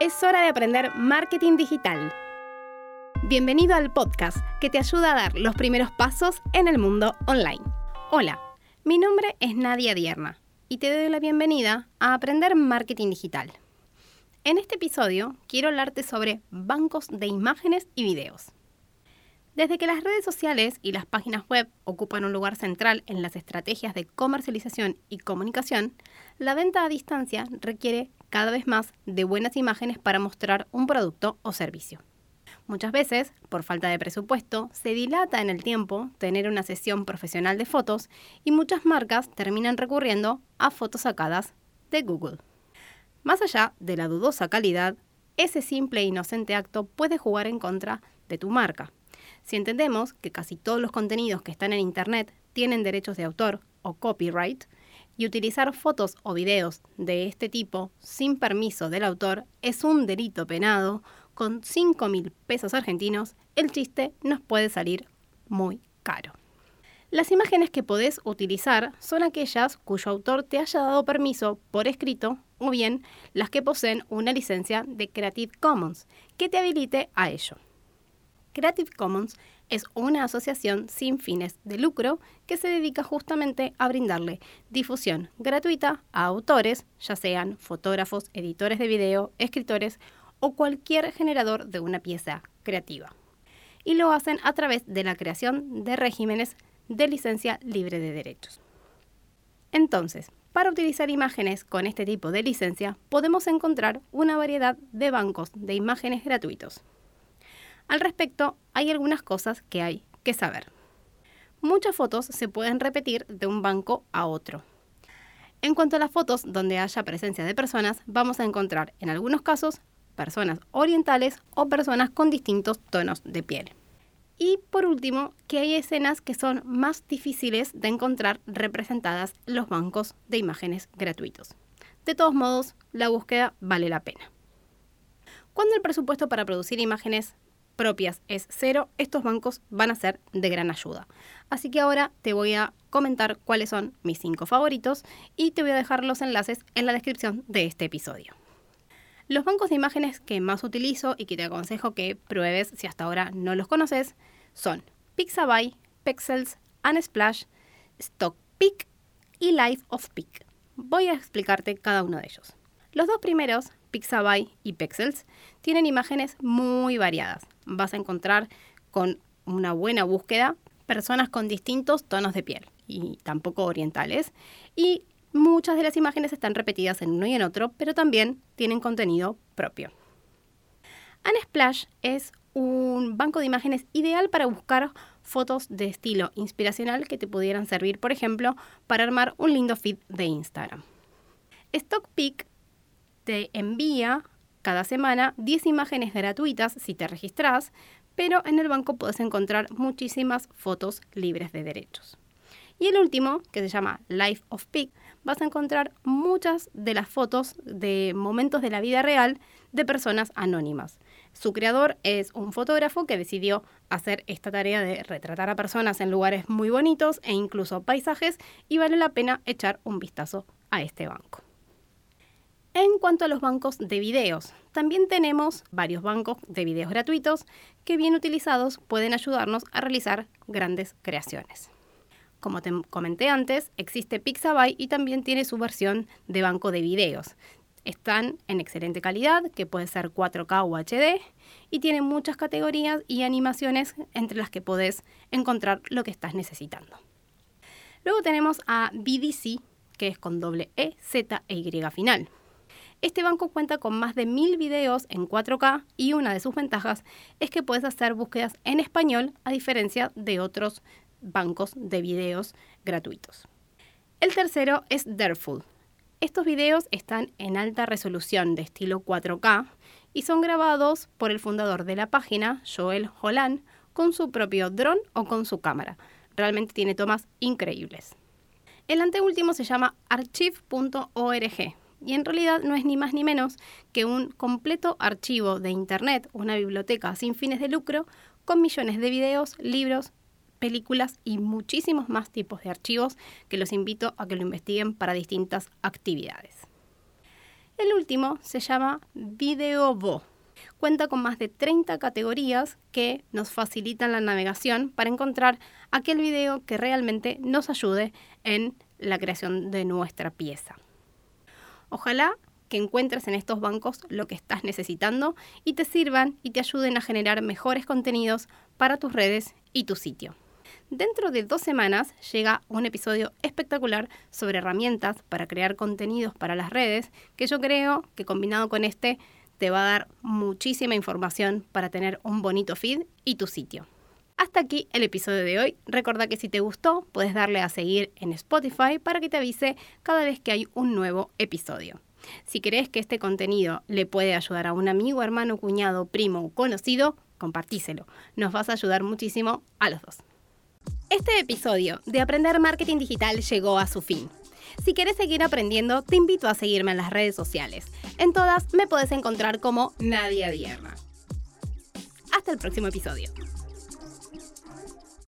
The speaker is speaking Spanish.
Es hora de aprender marketing digital. Bienvenido al podcast que te ayuda a dar los primeros pasos en el mundo online. Hola, mi nombre es Nadia Dierna y te doy la bienvenida a Aprender Marketing Digital. En este episodio quiero hablarte sobre bancos de imágenes y videos. Desde que las redes sociales y las páginas web ocupan un lugar central en las estrategias de comercialización y comunicación, la venta a distancia requiere cada vez más de buenas imágenes para mostrar un producto o servicio. Muchas veces, por falta de presupuesto, se dilata en el tiempo tener una sesión profesional de fotos y muchas marcas terminan recurriendo a fotos sacadas de Google. Más allá de la dudosa calidad, ese simple e inocente acto puede jugar en contra de tu marca si entendemos que casi todos los contenidos que están en Internet tienen derechos de autor o copyright, y utilizar fotos o videos de este tipo sin permiso del autor es un delito penado, con 5 mil pesos argentinos, el chiste nos puede salir muy caro. Las imágenes que podés utilizar son aquellas cuyo autor te haya dado permiso por escrito o bien las que poseen una licencia de Creative Commons que te habilite a ello. Creative Commons es una asociación sin fines de lucro que se dedica justamente a brindarle difusión gratuita a autores, ya sean fotógrafos, editores de video, escritores o cualquier generador de una pieza creativa. Y lo hacen a través de la creación de regímenes de licencia libre de derechos. Entonces, para utilizar imágenes con este tipo de licencia, podemos encontrar una variedad de bancos de imágenes gratuitos. Al respecto, hay algunas cosas que hay que saber. Muchas fotos se pueden repetir de un banco a otro. En cuanto a las fotos donde haya presencia de personas, vamos a encontrar en algunos casos personas orientales o personas con distintos tonos de piel. Y por último, que hay escenas que son más difíciles de encontrar representadas en los bancos de imágenes gratuitos. De todos modos, la búsqueda vale la pena. Cuando el presupuesto para producir imágenes propias es cero, estos bancos van a ser de gran ayuda. Así que ahora te voy a comentar cuáles son mis cinco favoritos y te voy a dejar los enlaces en la descripción de este episodio. Los bancos de imágenes que más utilizo y que te aconsejo que pruebes si hasta ahora no los conoces son Pixabay, Pexels, Unsplash, StockPic y Life of Pic. Voy a explicarte cada uno de ellos. Los dos primeros, Pixabay y Pexels, tienen imágenes muy variadas, vas a encontrar con una buena búsqueda personas con distintos tonos de piel y tampoco orientales. Y muchas de las imágenes están repetidas en uno y en otro, pero también tienen contenido propio. Unsplash es un banco de imágenes ideal para buscar fotos de estilo inspiracional que te pudieran servir, por ejemplo, para armar un lindo feed de Instagram. StockPic te envía cada semana 10 imágenes gratuitas si te registras, pero en el banco puedes encontrar muchísimas fotos libres de derechos. Y el último, que se llama Life of Pic, vas a encontrar muchas de las fotos de momentos de la vida real de personas anónimas. Su creador es un fotógrafo que decidió hacer esta tarea de retratar a personas en lugares muy bonitos e incluso paisajes y vale la pena echar un vistazo a este banco. En cuanto a los bancos de videos, también tenemos varios bancos de videos gratuitos que bien utilizados pueden ayudarnos a realizar grandes creaciones. Como te comenté antes, existe Pixabay y también tiene su versión de banco de videos. Están en excelente calidad, que puede ser 4K o HD, y tienen muchas categorías y animaciones entre las que podés encontrar lo que estás necesitando. Luego tenemos a BDC, que es con doble E, Z e Y final. Este banco cuenta con más de mil videos en 4K y una de sus ventajas es que puedes hacer búsquedas en español a diferencia de otros bancos de videos gratuitos. El tercero es Dareful. Estos videos están en alta resolución de estilo 4K y son grabados por el fundador de la página, Joel Holland, con su propio dron o con su cámara. Realmente tiene tomas increíbles. El anteúltimo se llama archive.org y en realidad no es ni más ni menos que un completo archivo de Internet, una biblioteca sin fines de lucro, con millones de videos, libros, películas y muchísimos más tipos de archivos que los invito a que lo investiguen para distintas actividades. El último se llama VideoVo. Cuenta con más de 30 categorías que nos facilitan la navegación para encontrar aquel video que realmente nos ayude en la creación de nuestra pieza. Ojalá que encuentres en estos bancos lo que estás necesitando y te sirvan y te ayuden a generar mejores contenidos para tus redes y tu sitio. Dentro de dos semanas llega un episodio espectacular sobre herramientas para crear contenidos para las redes, que yo creo que combinado con este te va a dar muchísima información para tener un bonito feed y tu sitio. Hasta aquí el episodio de hoy. Recuerda que si te gustó, puedes darle a seguir en Spotify para que te avise cada vez que hay un nuevo episodio. Si crees que este contenido le puede ayudar a un amigo, hermano, cuñado, primo o conocido, compartíselo. Nos vas a ayudar muchísimo a los dos. Este episodio de Aprender Marketing Digital llegó a su fin. Si quieres seguir aprendiendo, te invito a seguirme en las redes sociales. En todas me puedes encontrar como Nadia Dierna. Hasta el próximo episodio.